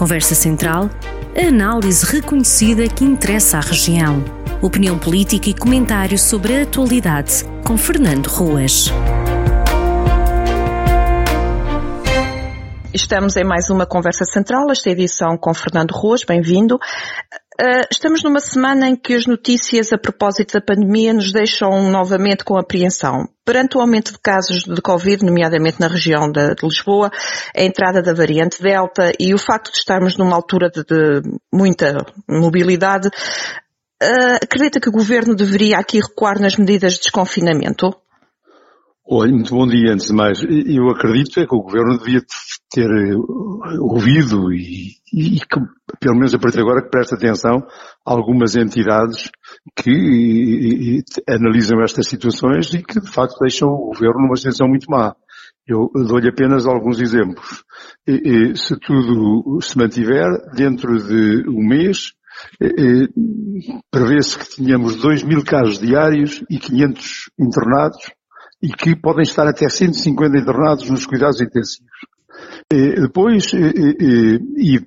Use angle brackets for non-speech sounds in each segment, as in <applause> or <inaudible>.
Conversa Central, a análise reconhecida que interessa à região. Opinião política e comentário sobre a atualidade, com Fernando Ruas. Estamos em mais uma Conversa Central, esta edição com Fernando Ruas, bem-vindo. Uh, estamos numa semana em que as notícias a propósito da pandemia nos deixam novamente com apreensão. Perante o aumento de casos de Covid, nomeadamente na região de, Lisboa, a entrada da variante Delta e o facto de estarmos numa altura de, de muita mobilidade, uh, acredita que o Governo deveria aqui recuar nas medidas de desconfinamento? Olha, muito bom dia antes de mais. Eu acredito é que o Governo devia ter eh, ouvido e, e que, pelo menos a partir de agora, que preste atenção a algumas entidades que e, e, analisam estas situações e que, de facto, deixam o Governo numa situação muito má. Eu dou-lhe apenas alguns exemplos. Se tudo se mantiver, dentro de um mês, prevê-se que tenhamos 2 mil casos diários e 500 internados e que podem estar até 150 internados nos cuidados intensivos. Depois, e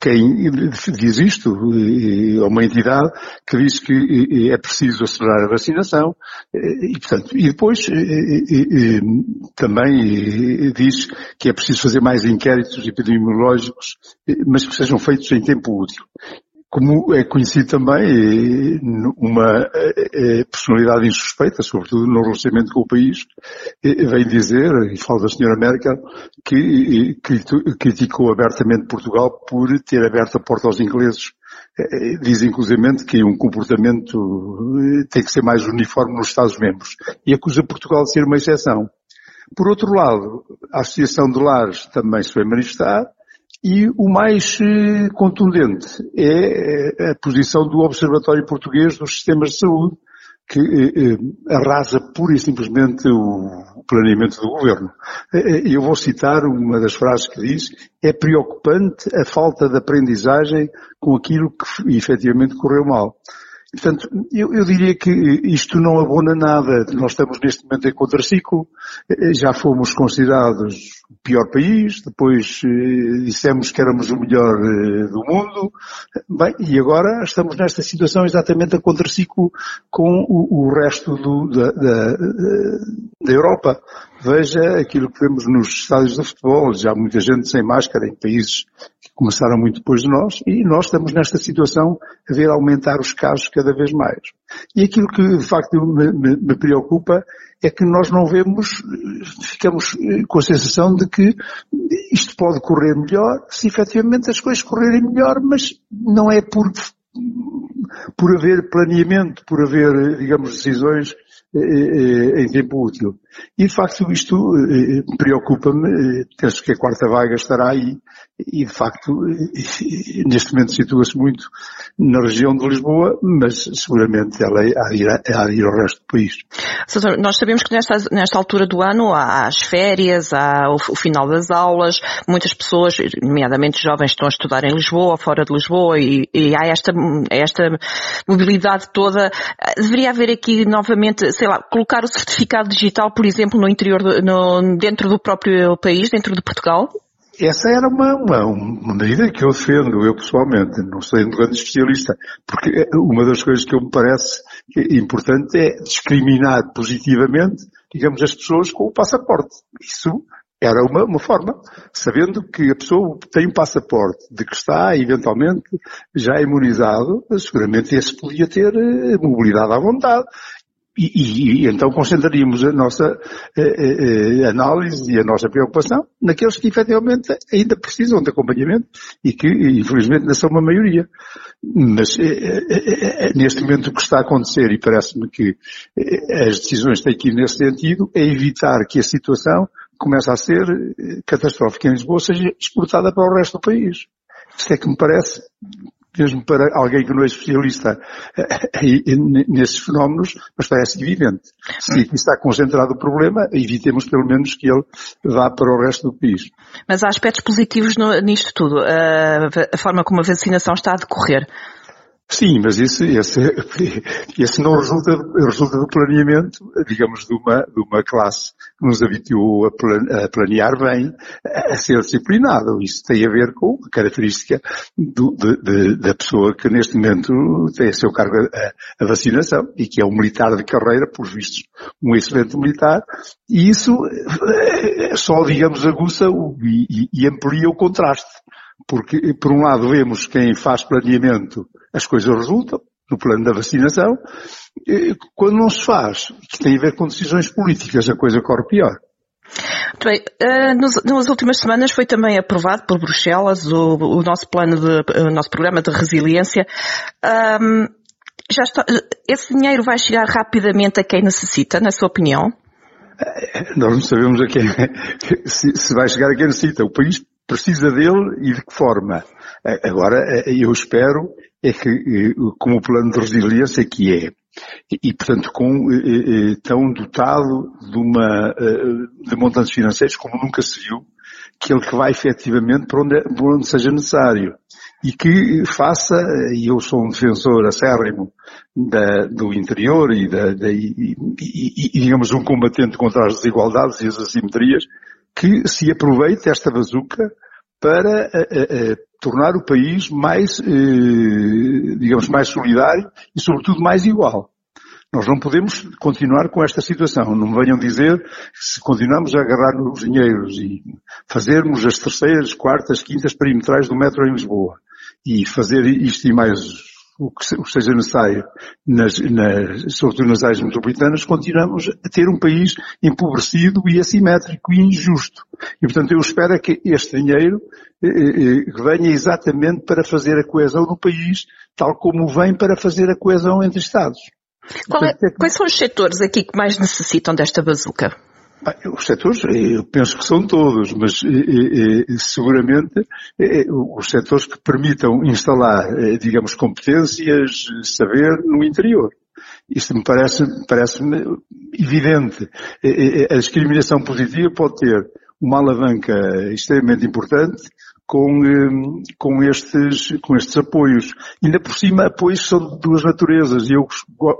quem diz isto, é uma entidade que diz que é preciso acelerar a vacinação, e, portanto, e depois também diz que é preciso fazer mais inquéritos epidemiológicos, mas que sejam feitos em tempo útil como é conhecido também, uma personalidade insuspeita, sobretudo no relacionamento com o país, vem dizer, e fala da senhora Merkel, que criticou abertamente Portugal por ter aberto a porta aos ingleses. Diz inclusivamente que um comportamento tem que ser mais uniforme nos Estados-membros e acusa Portugal de ser uma exceção. Por outro lado, a Associação de Lares também se foi manifestar, e o mais eh, contundente é eh, a posição do Observatório Português dos Sistemas de Saúde, que eh, arrasa pura e simplesmente o planeamento do governo. Eu vou citar uma das frases que diz, é preocupante a falta de aprendizagem com aquilo que efetivamente correu mal. Portanto, eu, eu, diria que isto não abona nada. Nós estamos neste momento em contraciclo, já fomos considerados o pior país, depois eh, dissemos que éramos o melhor eh, do mundo, bem, e agora estamos nesta situação exatamente a contraciclo com o, o resto do, da, da, da Europa. Veja aquilo que vemos nos estádios de futebol, já muita gente sem máscara em países começaram muito depois de nós, e nós estamos nesta situação a ver aumentar os casos cada vez mais. E aquilo que de facto me, me, me preocupa é que nós não vemos, ficamos com a sensação de que isto pode correr melhor, se efetivamente as coisas correrem melhor, mas não é por, por haver planeamento, por haver, digamos, decisões eh, eh, em tempo útil. E de facto isto eh, preocupa-me, penso que a quarta vaga estará aí e de facto <laughs> neste momento situa-se muito na região de Lisboa, mas seguramente ela a ir, ir ao resto do país. Nós sabemos que nesta, nesta altura do ano há as férias, há o, o final das aulas, muitas pessoas, nomeadamente jovens, estão a estudar em Lisboa, fora de Lisboa e, e há esta, esta mobilidade toda. Deveria haver aqui novamente, sei lá, colocar o certificado digital, por exemplo, no interior, do, no, dentro do próprio país, dentro de Portugal? Essa era uma, uma, uma medida que eu defendo, eu pessoalmente, não sou um grande especialista, porque uma das coisas que eu me parece importante é discriminar positivamente, digamos, as pessoas com o passaporte. Isso era uma, uma forma, sabendo que a pessoa tem um passaporte de que está eventualmente já imunizado, seguramente esse podia ter eh, mobilidade à vontade. E, e, e, então concentraríamos a nossa eh, eh, eh, análise e a nossa preocupação naqueles que efetivamente ainda precisam de acompanhamento e que infelizmente ainda são uma maioria. Mas eh, eh, eh, neste momento o que está a acontecer, e parece-me que as decisões têm que ir nesse sentido, é evitar que a situação comece a ser catastrófica em Lisboa seja exportada para o resto do país. Isto é que me parece mesmo para alguém que não é especialista eh, nesses fenómenos, mas parece evidente. Se aqui está concentrado o problema, evitemos pelo menos que ele vá para o resto do país. Mas há aspectos positivos no, nisto tudo, a, a forma como a vacinação está a decorrer. Sim, mas esse, esse, <laughs> esse não resulta, resulta do planeamento, digamos, de uma, de uma classe que nos habituou a, planear bem, a ser disciplinado. Isso tem a ver com a característica do, de, de, da pessoa que neste momento tem a seu cargo a, a, vacinação e que é um militar de carreira, por vistos, um excelente militar, e isso eh, só, digamos, aguça o, e, e amplia o contraste. Porque, por um lado, vemos quem faz planeamento as coisas resultam, no plano da vacinação, quando não se faz, que tem a ver com decisões políticas, a coisa corre pior. Muito bem. Nos, nas últimas semanas foi também aprovado por Bruxelas o, nosso plano de, o nosso programa de resiliência. Já está, esse dinheiro vai chegar rapidamente a quem necessita, na sua opinião? Nós não sabemos a quem, <laughs> se, se vai chegar a quem necessita. O país precisa dele e de que forma. Agora, eu espero é que, eh, com o plano de resiliência que é, e, portanto, com, eh, eh, tão dotado de uma, de montantes financeiros como nunca se viu, que ele que vai efetivamente para onde, para onde seja necessário. E que faça, e eu sou um defensor acérrimo da, do interior e, da, da e, e, e, digamos, um combatente contra as desigualdades e as assimetrias, que se aproveite esta bazuca para uh, uh, tornar o país mais, digamos, mais solidário e, sobretudo, mais igual. Nós não podemos continuar com esta situação. Não me venham dizer que se continuarmos a agarrar nos dinheiros e fazermos as terceiras, quartas, quintas perimetrais do metro em Lisboa e fazer isto e mais o que seja necessário, nas, nas, sobretudo nas áreas metropolitanas, continuamos a ter um país empobrecido e assimétrico e injusto. E, portanto, eu espero é que este dinheiro eh, eh, venha exatamente para fazer a coesão no país, tal como vem para fazer a coesão entre Estados. É, quais são os setores aqui que mais necessitam desta bazuca? Os setores, eu penso que são todos, mas seguramente os setores que permitam instalar, digamos, competências, saber no interior. Isto me parece, parece-me evidente. A discriminação positiva pode ter uma alavanca extremamente importante com, com, estes, com estes apoios. Ainda por cima, apoios são de duas naturezas e eu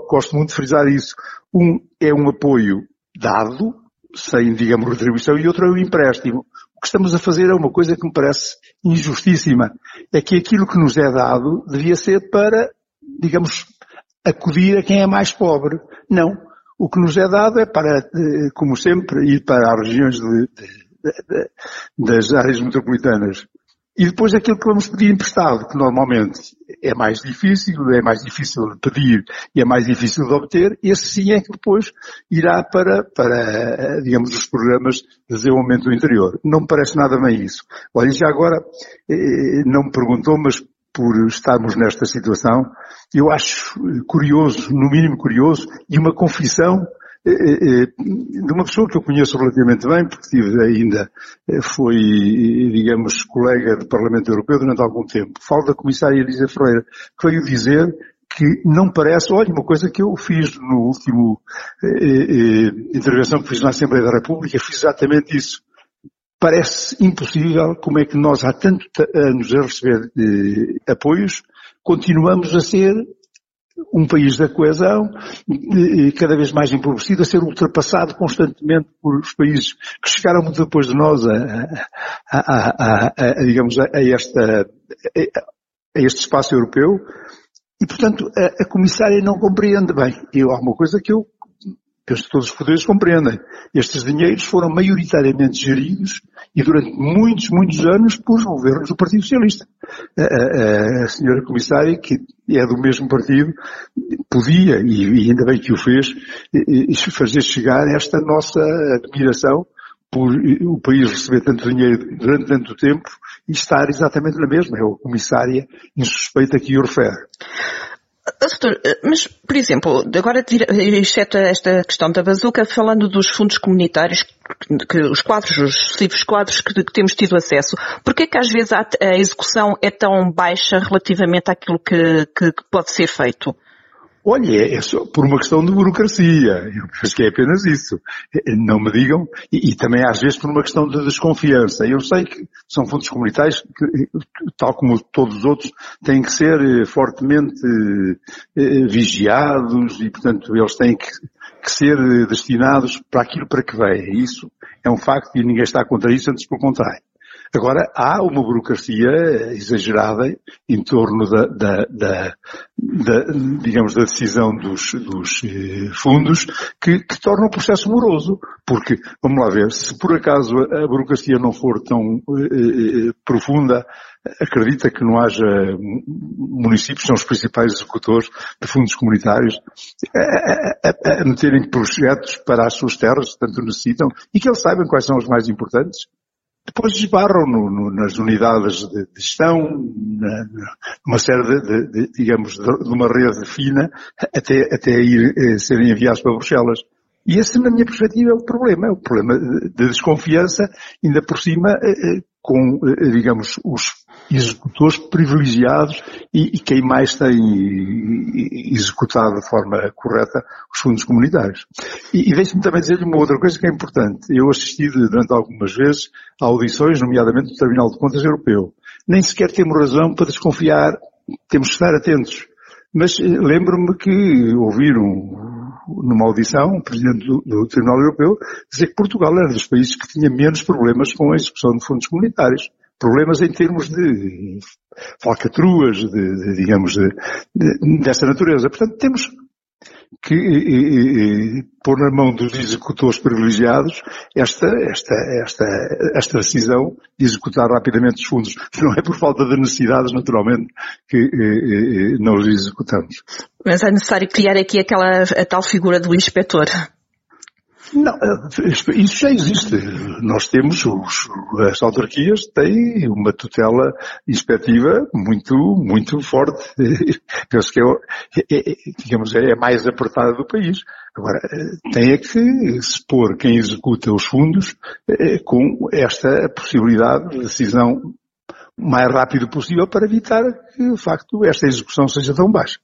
gosto muito de frisar isso. Um é um apoio dado, sem, digamos, retribuição, e outro é o empréstimo. O que estamos a fazer é uma coisa que me parece injustíssima. É que aquilo que nos é dado devia ser para, digamos, acudir a quem é mais pobre. Não. O que nos é dado é para, eh, como sempre, ir para as regiões de, de, de, das áreas metropolitanas e depois aquilo que vamos pedir emprestado, que normalmente é mais difícil, é mais difícil de pedir e é mais difícil de obter, esse sim é que depois irá para, para digamos, os programas de desenvolvimento do interior. Não me parece nada bem isso. Olha, já agora, eh, não me perguntou, mas por estarmos nesta situação, eu acho curioso, no mínimo curioso, e uma confissão de uma pessoa que eu conheço relativamente bem, porque tive ainda, foi, digamos, colega do Parlamento Europeu durante algum tempo. Falo da comissária Elisa Ferreira, que veio dizer que não parece, olha, uma coisa que eu fiz no último eh, eh, intervenção que fiz na Assembleia da República, fiz exatamente isso. Parece impossível como é que nós há tantos anos a receber eh, apoios, continuamos a ser um país da coesão, cada vez mais empobrecido, a ser ultrapassado constantemente por os países que chegaram muito depois de nós a, a, a, a digamos, a, esta, a este espaço europeu. E, portanto, a, comissária não compreende bem. E há uma coisa que eu que todos os poderes compreendem. Estes dinheiros foram maioritariamente geridos e durante muitos, muitos anos por governos do Partido Socialista. A, a, a senhora comissária, que é do mesmo partido, podia, e, ainda bem que o fez, fazer chegar esta nossa admiração por o país receber tanto dinheiro durante tanto tempo e estar exatamente na mesma. É a comissária insuspeita que o refere. Doutor, mas, por exemplo, agora, exceto esta questão da bazuca, falando dos fundos comunitários, que os quadros, os sucessivos quadros que, que temos tido acesso, porquê que às vezes a, a, execução é tão baixa relativamente àquilo que, que, que pode ser feito? Olha, é, só por uma questão de burocracia. Eu penso que é apenas isso. Não me digam. E, e, também às vezes por uma questão de desconfiança. Eu sei que são fundos comunitários que, tal como todos os outros, têm que ser eh, fortemente eh, vigiados e, portanto, eles têm que, que ser destinados para aquilo para que vem. Isso é um facto e ninguém está contra isso, antes pelo contrário. Agora, há uma burocracia exagerada em torno da, da, da, da digamos, da decisão dos, dos eh, fundos que, que, torna o processo moroso. Porque, vamos lá ver, se por acaso a burocracia não for tão eh, eh profunda, acredita que não haja municípios, são os principais executores de fundos comunitários, a, a, a meterem projetos para as suas terras, tanto necessitam, e que eles saibam quais são os mais importantes depois esbarram no, no, nas unidades de, gestão, na, numa série de, de, de digamos, de, uma rede fina, até, até ir, eh, serem enviados para Bruxelas. E esse, na minha perspectiva, é o problema. É o problema de desconfiança, ainda por cima, eh, eh, com, eh, digamos, os executores privilegiados e, e, quem mais tem executado de forma correta os fundos comunitários. E, e deixe-me também dizer-lhe uma outra coisa que é importante. Eu assisti durante algumas vezes a audições, nomeadamente do Tribunal de Contas Europeu. Nem sequer temos razão para desconfiar, temos que estar atentos. Mas lembro-me que ouviram numa audição, o Presidente do, do, Tribunal Europeu, dizer que Portugal era dos países que tinha menos problemas com a execução de fundos comunitários. Problemas em termos de falcatruas, de, de digamos, de, de, dessa natureza. Portanto, temos que e, e, pôr na mão dos executores privilegiados esta, esta, esta, esta decisão de executar rapidamente os fundos. Não é por falta de necessidades, naturalmente, que e, não os executamos. Mas é necessário criar aqui aquela, a tal figura do inspetor. Não, isso já existe. Nós temos, os, as autarquias têm uma tutela inspectiva muito, muito forte. <laughs> Penso que é, é, é, digamos, é a mais apertada do país. Agora, tem é que se pôr quem executa os fundos é, com esta possibilidade de decisão mais rápido possível para evitar que, de facto, esta execução seja tão baixa.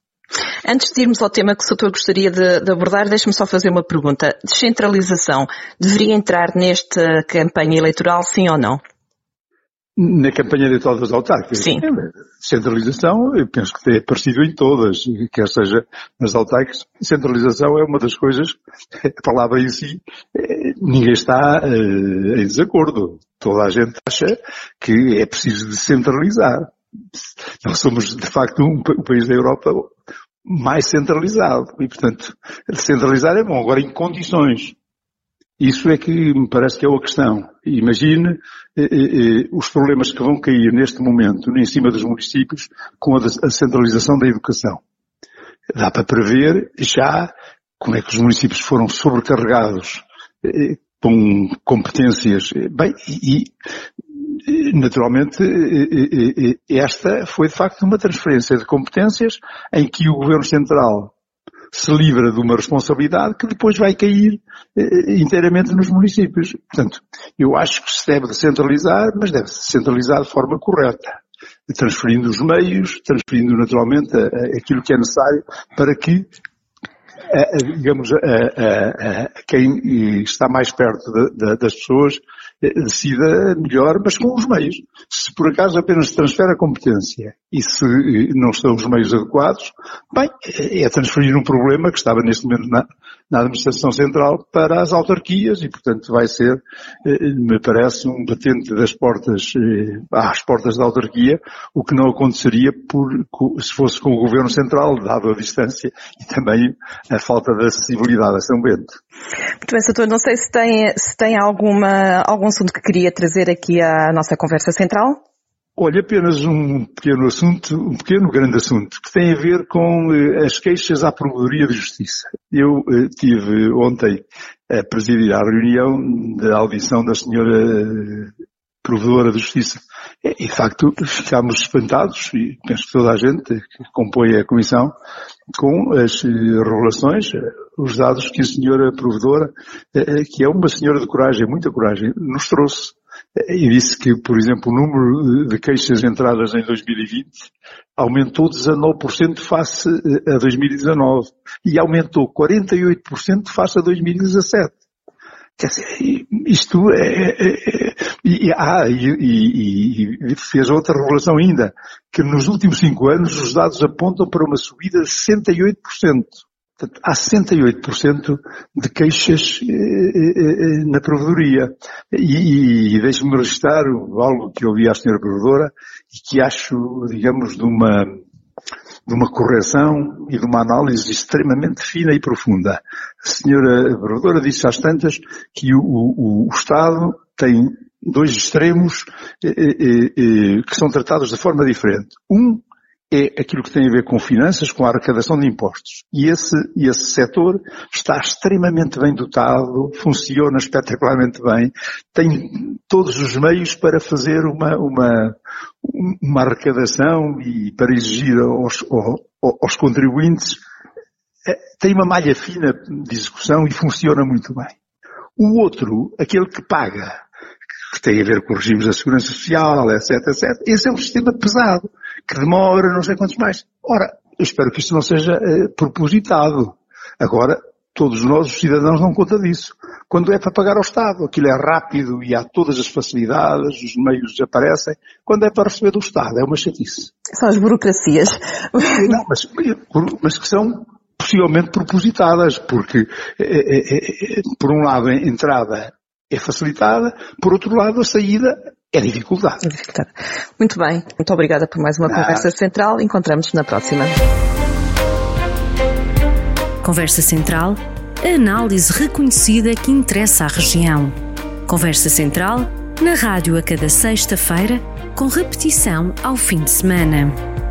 Antes de irmos ao tema que o Soutor gostaria de, de abordar, deixe-me só fazer uma pergunta. Descentralização deveria entrar nesta campanha eleitoral, sim ou não? Na campanha eleitoral das autárquicas? Sim. Centralização, eu penso que é parecido em todas, quer seja nas autárquicas. Centralização é uma das coisas, a palavra em si, eh, ninguém está uh, em desacordo. Toda a gente acha que é preciso descentralizar. Nós somos, de facto, um, o país da Europa mais centralizado. E, portanto, centralizar é bom. Agora, em condições. Isso é que me parece que é a questão. Imagine eh, eh, eh, os problemas que vão cair neste momento em cima dos municípios com a, a centralização da educação. Dá para prever já como é que os municípios foram sobrecarregados eh, com competências. Bem, e naturalmente, esta foi de facto uma transferência de competências em que o Governo Central se livra de uma responsabilidade que depois vai cair inteiramente nos municípios. Portanto, eu acho que se deve descentralizar, mas deve-se centralizar de forma correta, transferindo os meios, transferindo naturalmente aquilo que é necessário para que digamos, quem está mais perto de, de, das pessoas eh, decida melhor, mas com os meios. Se por acaso apenas transfere a competência e se eh, não estão os meios adequados, bem, eh, é transferir um problema que estava neste momento na, na administração central para as autarquias e, portanto, vai ser, me parece, um batente das portas, às portas da autarquia, o que não aconteceria por, se fosse com o governo central, dado a distância e também a falta de acessibilidade a São Bento. Muito bem, Soutor, não sei se tem, se tem alguma, algum assunto que queria trazer aqui à nossa conversa central. Olha, apenas um pequeno assunto, um pequeno grande assunto, que tem a ver com eh, as queixas à Promotoria de Justiça. Eu eh, tive ontem a presidir a reunião da audição da senhora eh, Provedora de Justiça. E, de facto, ficámos espantados, e penso que toda a gente que compõe a Comissão, com as revelações, os dados que a senhora Provedora, que é uma senhora de coragem, muita coragem, nos trouxe e disse que, por exemplo, o número de queixas entradas em 2020 aumentou 19% face a 2019 e aumentou 48% face a 2017. Quer dizer, isto é, é, é e, ah, e, e, e, fez outra revelação ainda, que nos últimos cinco anos os dados apontam para uma subida de 68%. Portanto, há 68% de queixas eh, eh, eh, na provedoria. E, e deixe-me registrar algo que ouvi à senhora provedora e que acho, digamos, de uma, de uma correção e de uma análise extremamente fina e profunda. A senhora provedora disse às tantas que o, o, o Estado tem dois extremos eh, eh, eh, que são tratados de forma diferente. Um é aquilo que tem a ver com finanças, com a arrecadação de impostos. E esse, esse setor está extremamente bem dotado, funciona espetacularmente bem, tem todos os meios para fazer uma, uma, uma arrecadação e para exigir aos, aos contribuintes, tem uma malha fina de execução e funciona muito bem. O outro, aquele que paga, que tem a ver com regimes da segurança social, etc, etc. Esse é um sistema pesado, que demora não sei quantos mais. Ora, eu espero que isto não seja eh, propositado. Agora, todos nós, os cidadãos, dão conta disso. Quando é para pagar ao Estado, aquilo é rápido e há todas as facilidades, os meios aparecem. Quando é para receber do Estado, é uma chatice. São as burocracias. Não, mas, mas que são possivelmente propositadas, porque, é, é, é, por um lado, a entrada é facilitada, por outro lado, a saída é dificuldade. É dificuldade. Muito bem. Muito obrigada por mais uma conversa central. Encontramos-nos na próxima. Conversa Central, a análise reconhecida que interessa à região. Conversa Central, na rádio a cada sexta-feira, com repetição ao fim de semana.